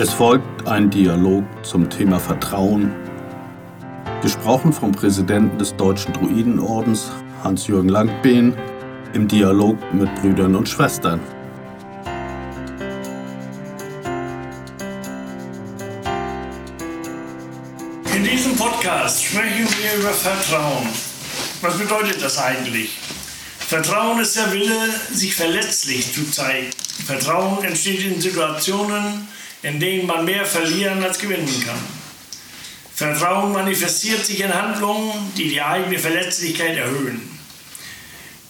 Es folgt ein Dialog zum Thema Vertrauen, gesprochen vom Präsidenten des Deutschen Druidenordens Hans-Jürgen Langbehn im Dialog mit Brüdern und Schwestern. In diesem Podcast sprechen wir über Vertrauen. Was bedeutet das eigentlich? Vertrauen ist der Wille, sich verletzlich zu zeigen. Vertrauen entsteht in Situationen, in denen man mehr verlieren als gewinnen kann. Vertrauen manifestiert sich in Handlungen, die die eigene Verletzlichkeit erhöhen.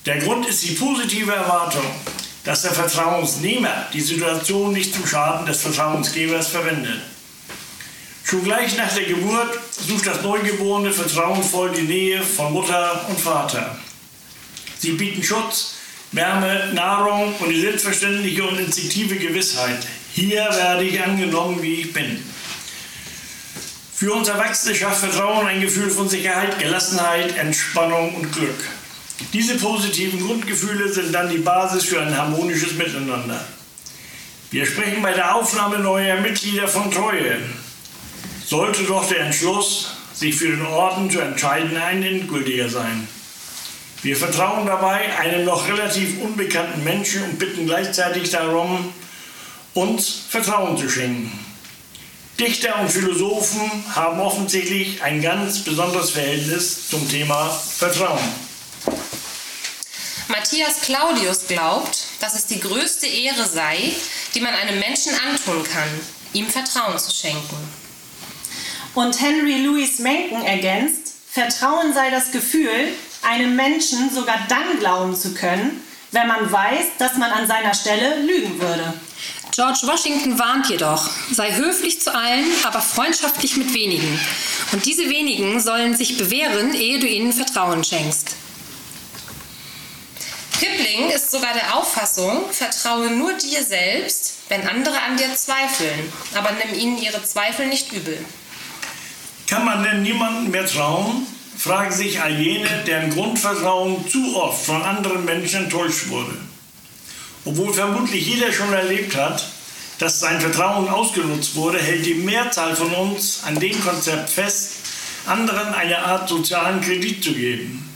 Der Grund ist die positive Erwartung, dass der Vertrauensnehmer die Situation nicht zum Schaden des Vertrauensgebers verwendet. Schon gleich nach der Geburt sucht das Neugeborene vertrauensvoll die Nähe von Mutter und Vater. Sie bieten Schutz, Wärme, Nahrung und die selbstverständliche und instinktive Gewissheit, hier werde ich angenommen, wie ich bin. Für uns Erwachsene schafft Vertrauen ein Gefühl von Sicherheit, Gelassenheit, Entspannung und Glück. Diese positiven Grundgefühle sind dann die Basis für ein harmonisches Miteinander. Wir sprechen bei der Aufnahme neuer Mitglieder von Treue. Sollte doch der Entschluss, sich für den Orden zu entscheiden, ein endgültiger sein. Wir vertrauen dabei einem noch relativ unbekannten Menschen und bitten gleichzeitig darum, uns Vertrauen zu schenken. Dichter und Philosophen haben offensichtlich ein ganz besonderes Verhältnis zum Thema Vertrauen. Matthias Claudius glaubt, dass es die größte Ehre sei, die man einem Menschen antun kann, ihm Vertrauen zu schenken. Und Henry Louis Mencken ergänzt, Vertrauen sei das Gefühl, einem Menschen sogar dann glauben zu können, wenn man weiß, dass man an seiner Stelle lügen würde. George Washington warnt jedoch, sei höflich zu allen, aber freundschaftlich mit wenigen. Und diese wenigen sollen sich bewähren, ehe du ihnen Vertrauen schenkst. Kipling ist sogar der Auffassung, vertraue nur dir selbst, wenn andere an dir zweifeln, aber nimm ihnen ihre Zweifel nicht übel. Kann man denn niemandem mehr trauen? Fragen sich all jene, deren Grundvertrauen zu oft von anderen Menschen enttäuscht wurde. Obwohl vermutlich jeder schon erlebt hat, dass sein Vertrauen ausgenutzt wurde, hält die Mehrzahl von uns an dem Konzept fest, anderen eine Art sozialen Kredit zu geben.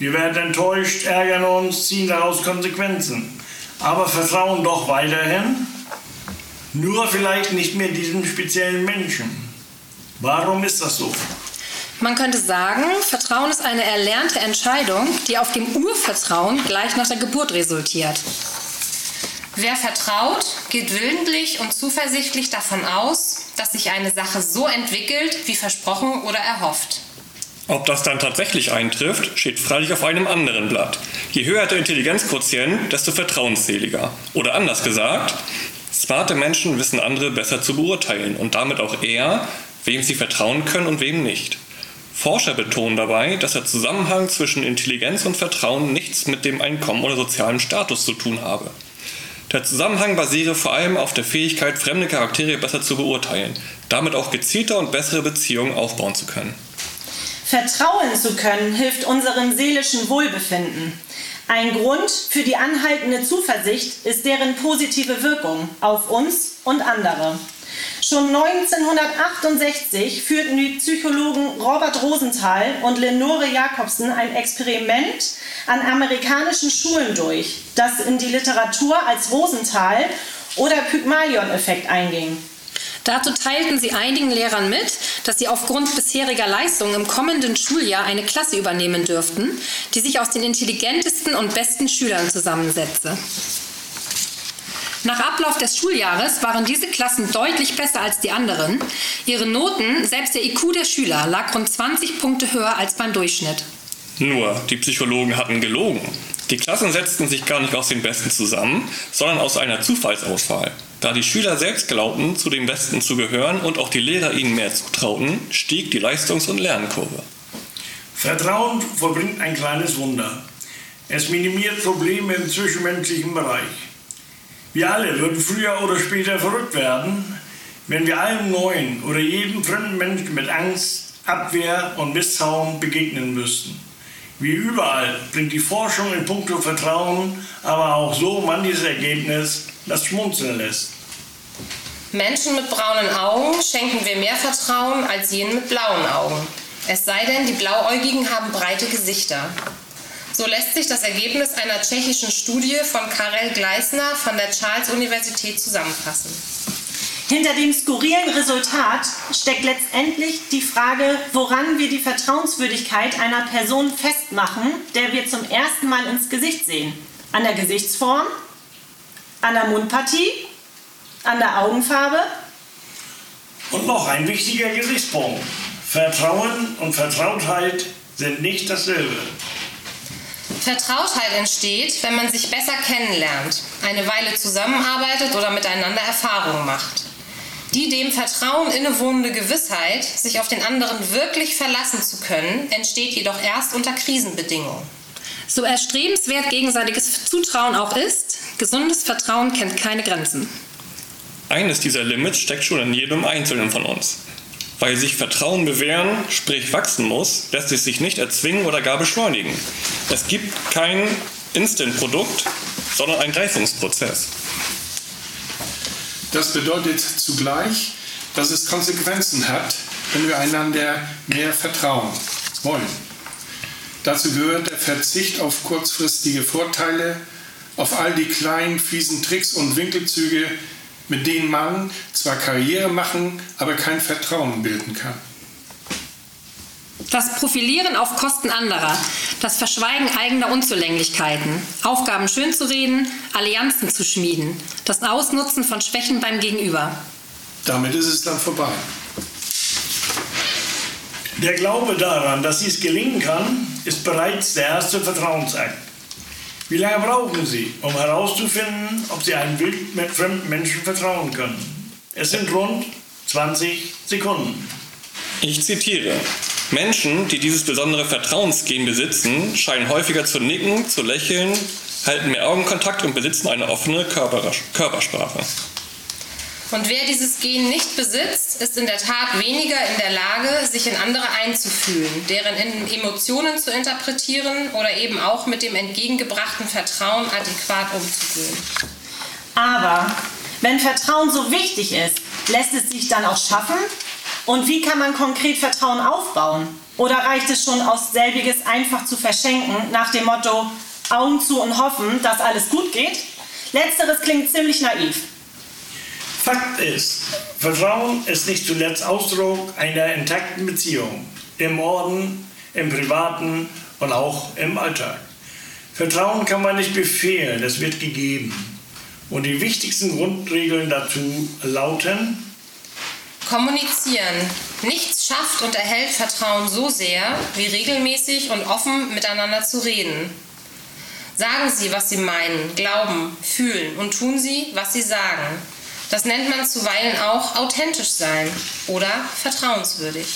Wir werden enttäuscht, ärgern uns, ziehen daraus Konsequenzen, aber vertrauen doch weiterhin, nur vielleicht nicht mehr diesem speziellen Menschen. Warum ist das so? Man könnte sagen, Vertrauen ist eine erlernte Entscheidung, die auf dem Urvertrauen gleich nach der Geburt resultiert. Wer vertraut, geht willentlich und zuversichtlich davon aus, dass sich eine Sache so entwickelt, wie versprochen oder erhofft. Ob das dann tatsächlich eintrifft, steht freilich auf einem anderen Blatt. Je höher der Intelligenzquotient, desto vertrauensseliger. Oder anders gesagt, smarte Menschen wissen andere besser zu beurteilen und damit auch eher, wem sie vertrauen können und wem nicht. Forscher betonen dabei, dass der Zusammenhang zwischen Intelligenz und Vertrauen nichts mit dem Einkommen oder sozialen Status zu tun habe. Der Zusammenhang basiere vor allem auf der Fähigkeit, fremde Charaktere besser zu beurteilen, damit auch gezielter und bessere Beziehungen aufbauen zu können. Vertrauen zu können hilft unserem seelischen Wohlbefinden. Ein Grund für die anhaltende Zuversicht ist deren positive Wirkung auf uns und andere. Schon 1968 führten die Psychologen Robert Rosenthal und Lenore Jacobsen ein Experiment an amerikanischen Schulen durch, das in die Literatur als Rosenthal- oder Pygmalion-Effekt einging. Dazu teilten sie einigen Lehrern mit, dass sie aufgrund bisheriger Leistungen im kommenden Schuljahr eine Klasse übernehmen dürften, die sich aus den intelligentesten und besten Schülern zusammensetze. Nach Ablauf des Schuljahres waren diese Klassen deutlich besser als die anderen. Ihre Noten, selbst der IQ der Schüler, lag rund 20 Punkte höher als beim Durchschnitt. Nur, die Psychologen hatten gelogen. Die Klassen setzten sich gar nicht aus den Besten zusammen, sondern aus einer Zufallsauswahl. Da die Schüler selbst glaubten, zu den Besten zu gehören und auch die Lehrer ihnen mehr zutrauten, stieg die Leistungs- und Lernkurve. Vertrauen vollbringt ein kleines Wunder. Es minimiert Probleme im zwischenmenschlichen Bereich. Wir alle würden früher oder später verrückt werden, wenn wir allem Neuen oder jedem fremden Menschen mit Angst, Abwehr und Misstrauen begegnen müssten. Wie überall bringt die Forschung in puncto Vertrauen aber auch so manches Ergebnis, das schmunzeln lässt. Menschen mit braunen Augen schenken wir mehr Vertrauen als jenen mit blauen Augen. Es sei denn, die Blauäugigen haben breite Gesichter. So lässt sich das Ergebnis einer tschechischen Studie von Karel Gleisner von der Charles-Universität zusammenfassen. Hinter dem skurrilen Resultat steckt letztendlich die Frage, woran wir die Vertrauenswürdigkeit einer Person festmachen, der wir zum ersten Mal ins Gesicht sehen. An der Gesichtsform, an der Mundpartie, an der Augenfarbe. Und noch ein wichtiger Gesichtspunkt. Vertrauen und Vertrautheit sind nicht dasselbe. Vertrautheit entsteht, wenn man sich besser kennenlernt, eine Weile zusammenarbeitet oder miteinander Erfahrungen macht. Die dem Vertrauen innewohnende Gewissheit, sich auf den anderen wirklich verlassen zu können, entsteht jedoch erst unter Krisenbedingungen. So erstrebenswert gegenseitiges Zutrauen auch ist, gesundes Vertrauen kennt keine Grenzen. Eines dieser Limits steckt schon in jedem Einzelnen von uns. Weil sich Vertrauen bewähren, sprich wachsen muss, lässt es sich nicht erzwingen oder gar beschleunigen. Es gibt kein Instant-Produkt, sondern einen Reifungsprozess. Das bedeutet zugleich, dass es Konsequenzen hat, wenn wir einander mehr vertrauen wollen. Dazu gehört der Verzicht auf kurzfristige Vorteile, auf all die kleinen, fiesen Tricks und Winkelzüge, mit denen man zwar Karriere machen, aber kein Vertrauen bilden kann. Das Profilieren auf Kosten anderer, das Verschweigen eigener Unzulänglichkeiten, Aufgaben schönzureden, Allianzen zu schmieden, das Ausnutzen von Schwächen beim Gegenüber. Damit ist es dann vorbei. Der Glaube daran, dass dies gelingen kann, ist bereits der erste Vertrauensakt. Wie lange brauchen Sie, um herauszufinden, ob Sie einem wildfremden Menschen vertrauen können? Es sind rund 20 Sekunden. Ich zitiere. Menschen, die dieses besondere Vertrauensgen besitzen, scheinen häufiger zu nicken, zu lächeln, halten mehr Augenkontakt und besitzen eine offene Körpersprache. Und wer dieses Gen nicht besitzt, ist in der Tat weniger in der Lage, sich in andere einzufühlen, deren Emotionen zu interpretieren oder eben auch mit dem entgegengebrachten Vertrauen adäquat umzugehen. Aber wenn Vertrauen so wichtig ist, lässt es sich dann auch schaffen? Und wie kann man konkret Vertrauen aufbauen? Oder reicht es schon aus selbiges einfach zu verschenken, nach dem Motto Augen zu und hoffen, dass alles gut geht? Letzteres klingt ziemlich naiv. Fakt ist, Vertrauen ist nicht zuletzt Ausdruck einer intakten Beziehung. Im Orden, im Privaten und auch im Alltag. Vertrauen kann man nicht befehlen, es wird gegeben. Und die wichtigsten Grundregeln dazu lauten, Kommunizieren. Nichts schafft und erhält Vertrauen so sehr, wie regelmäßig und offen miteinander zu reden. Sagen Sie, was Sie meinen, glauben, fühlen und tun Sie, was Sie sagen. Das nennt man zuweilen auch authentisch sein oder vertrauenswürdig.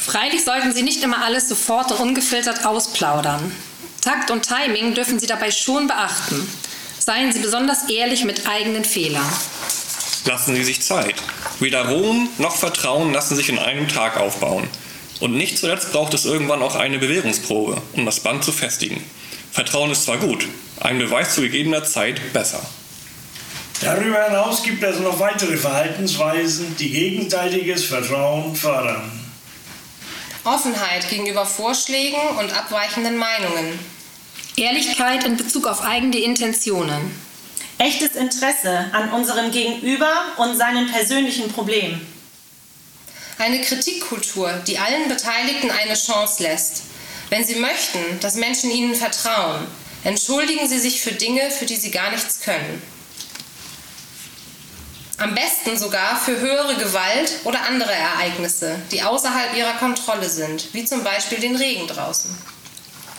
Freilich sollten Sie nicht immer alles sofort und ungefiltert ausplaudern. Takt und Timing dürfen Sie dabei schon beachten. Seien Sie besonders ehrlich mit eigenen Fehlern. Lassen Sie sich Zeit. Weder Ruhm noch Vertrauen lassen sich in einem Tag aufbauen. Und nicht zuletzt braucht es irgendwann auch eine Bewährungsprobe, um das Band zu festigen. Vertrauen ist zwar gut, ein Beweis zu gegebener Zeit besser. Darüber hinaus gibt es noch weitere Verhaltensweisen, die gegenseitiges Vertrauen fördern. Offenheit gegenüber Vorschlägen und abweichenden Meinungen. Ehrlichkeit in Bezug auf eigene Intentionen. Echtes Interesse an unserem Gegenüber und seinen persönlichen Problemen. Eine Kritikkultur, die allen Beteiligten eine Chance lässt. Wenn Sie möchten, dass Menschen Ihnen vertrauen, entschuldigen Sie sich für Dinge, für die Sie gar nichts können. Am besten sogar für höhere Gewalt oder andere Ereignisse, die außerhalb ihrer Kontrolle sind, wie zum Beispiel den Regen draußen.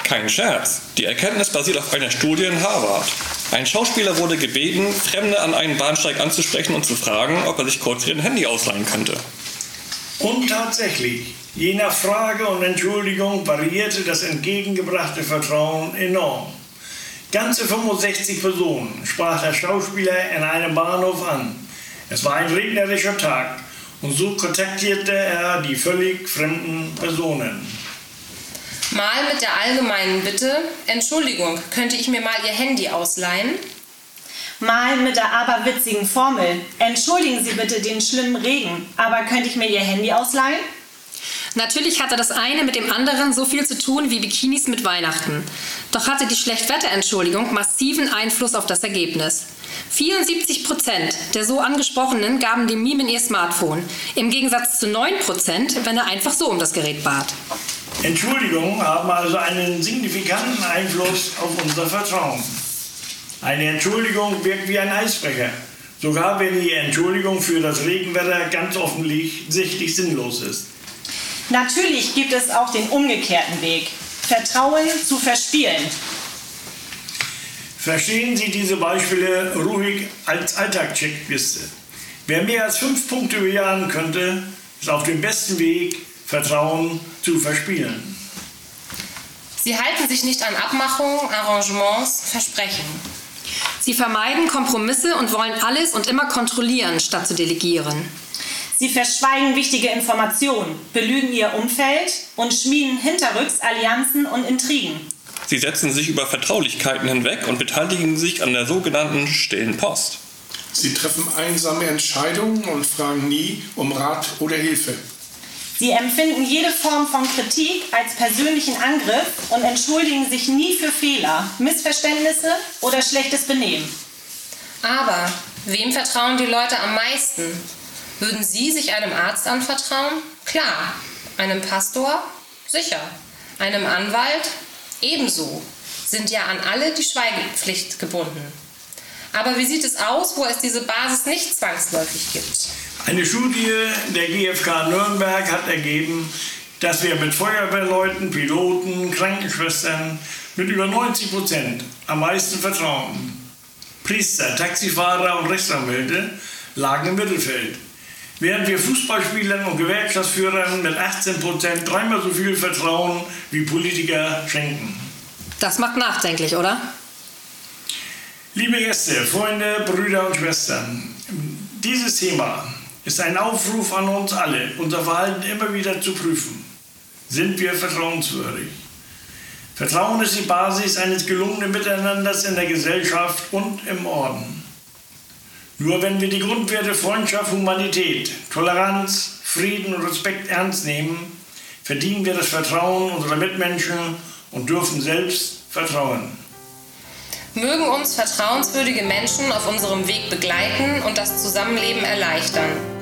Kein Scherz. Die Erkenntnis basiert auf einer Studie in Harvard. Ein Schauspieler wurde gebeten, Fremde an einem Bahnsteig anzusprechen und zu fragen, ob er sich kurz ihr Handy ausleihen könnte. Und tatsächlich, je nach Frage und Entschuldigung variierte das entgegengebrachte Vertrauen enorm. Ganze 65 Personen sprach der Schauspieler in einem Bahnhof an. Es war ein regnerischer Tag und so kontaktierte er die völlig fremden Personen. Mal mit der allgemeinen Bitte, Entschuldigung, könnte ich mir mal Ihr Handy ausleihen? Mal mit der aberwitzigen Formel. Entschuldigen Sie bitte den schlimmen Regen, aber könnte ich mir Ihr Handy ausleihen? Natürlich hatte das eine mit dem anderen so viel zu tun wie Bikinis mit Weihnachten. Doch hatte die Schlechtwetterentschuldigung massiven Einfluss auf das Ergebnis. 74 Prozent der so angesprochenen gaben dem Meme in ihr Smartphone, im Gegensatz zu 9 Prozent, wenn er einfach so um das Gerät bat. Entschuldigungen haben also einen signifikanten Einfluss auf unser Vertrauen. Eine Entschuldigung wirkt wie ein Eisbrecher, sogar wenn die Entschuldigung für das Regenwetter ganz offensichtlich sinnlos ist. Natürlich gibt es auch den umgekehrten Weg. Vertrauen zu verspielen. Verstehen Sie diese Beispiele ruhig als Alltagscheckliste. Wer mehr als fünf Punkte bejahen könnte, ist auf dem besten Weg, Vertrauen zu verspielen. Sie halten sich nicht an Abmachungen, Arrangements, Versprechen. Sie vermeiden Kompromisse und wollen alles und immer kontrollieren, statt zu delegieren. Sie verschweigen wichtige Informationen, belügen ihr Umfeld und schmieden hinterrücks Allianzen und Intrigen. Sie setzen sich über Vertraulichkeiten hinweg und beteiligen sich an der sogenannten stillen Post. Sie treffen einsame Entscheidungen und fragen nie um Rat oder Hilfe. Sie empfinden jede Form von Kritik als persönlichen Angriff und entschuldigen sich nie für Fehler, Missverständnisse oder schlechtes Benehmen. Aber wem vertrauen die Leute am meisten? Würden Sie sich einem Arzt anvertrauen? Klar. Einem Pastor? Sicher. Einem Anwalt? Ebenso. Sind ja an alle die Schweigepflicht gebunden. Aber wie sieht es aus, wo es diese Basis nicht zwangsläufig gibt? Eine Studie der GfK Nürnberg hat ergeben, dass wir mit Feuerwehrleuten, Piloten, Krankenschwestern mit über 90 Prozent am meisten vertrauen. Priester, Taxifahrer und Rechtsanwälte lagen im Mittelfeld. Während wir Fußballspielern und Gewerkschaftsführern mit 18 Prozent dreimal so viel Vertrauen wie Politiker schenken. Das macht nachdenklich, oder? Liebe Gäste, Freunde, Brüder und Schwestern, dieses Thema ist ein Aufruf an uns alle, unser Verhalten immer wieder zu prüfen. Sind wir vertrauenswürdig? Vertrauen ist die Basis eines gelungenen Miteinanders in der Gesellschaft und im Orden. Nur wenn wir die Grundwerte Freundschaft, Humanität, Toleranz, Frieden und Respekt ernst nehmen, verdienen wir das Vertrauen unserer Mitmenschen und dürfen selbst vertrauen. Mögen uns vertrauenswürdige Menschen auf unserem Weg begleiten und das Zusammenleben erleichtern.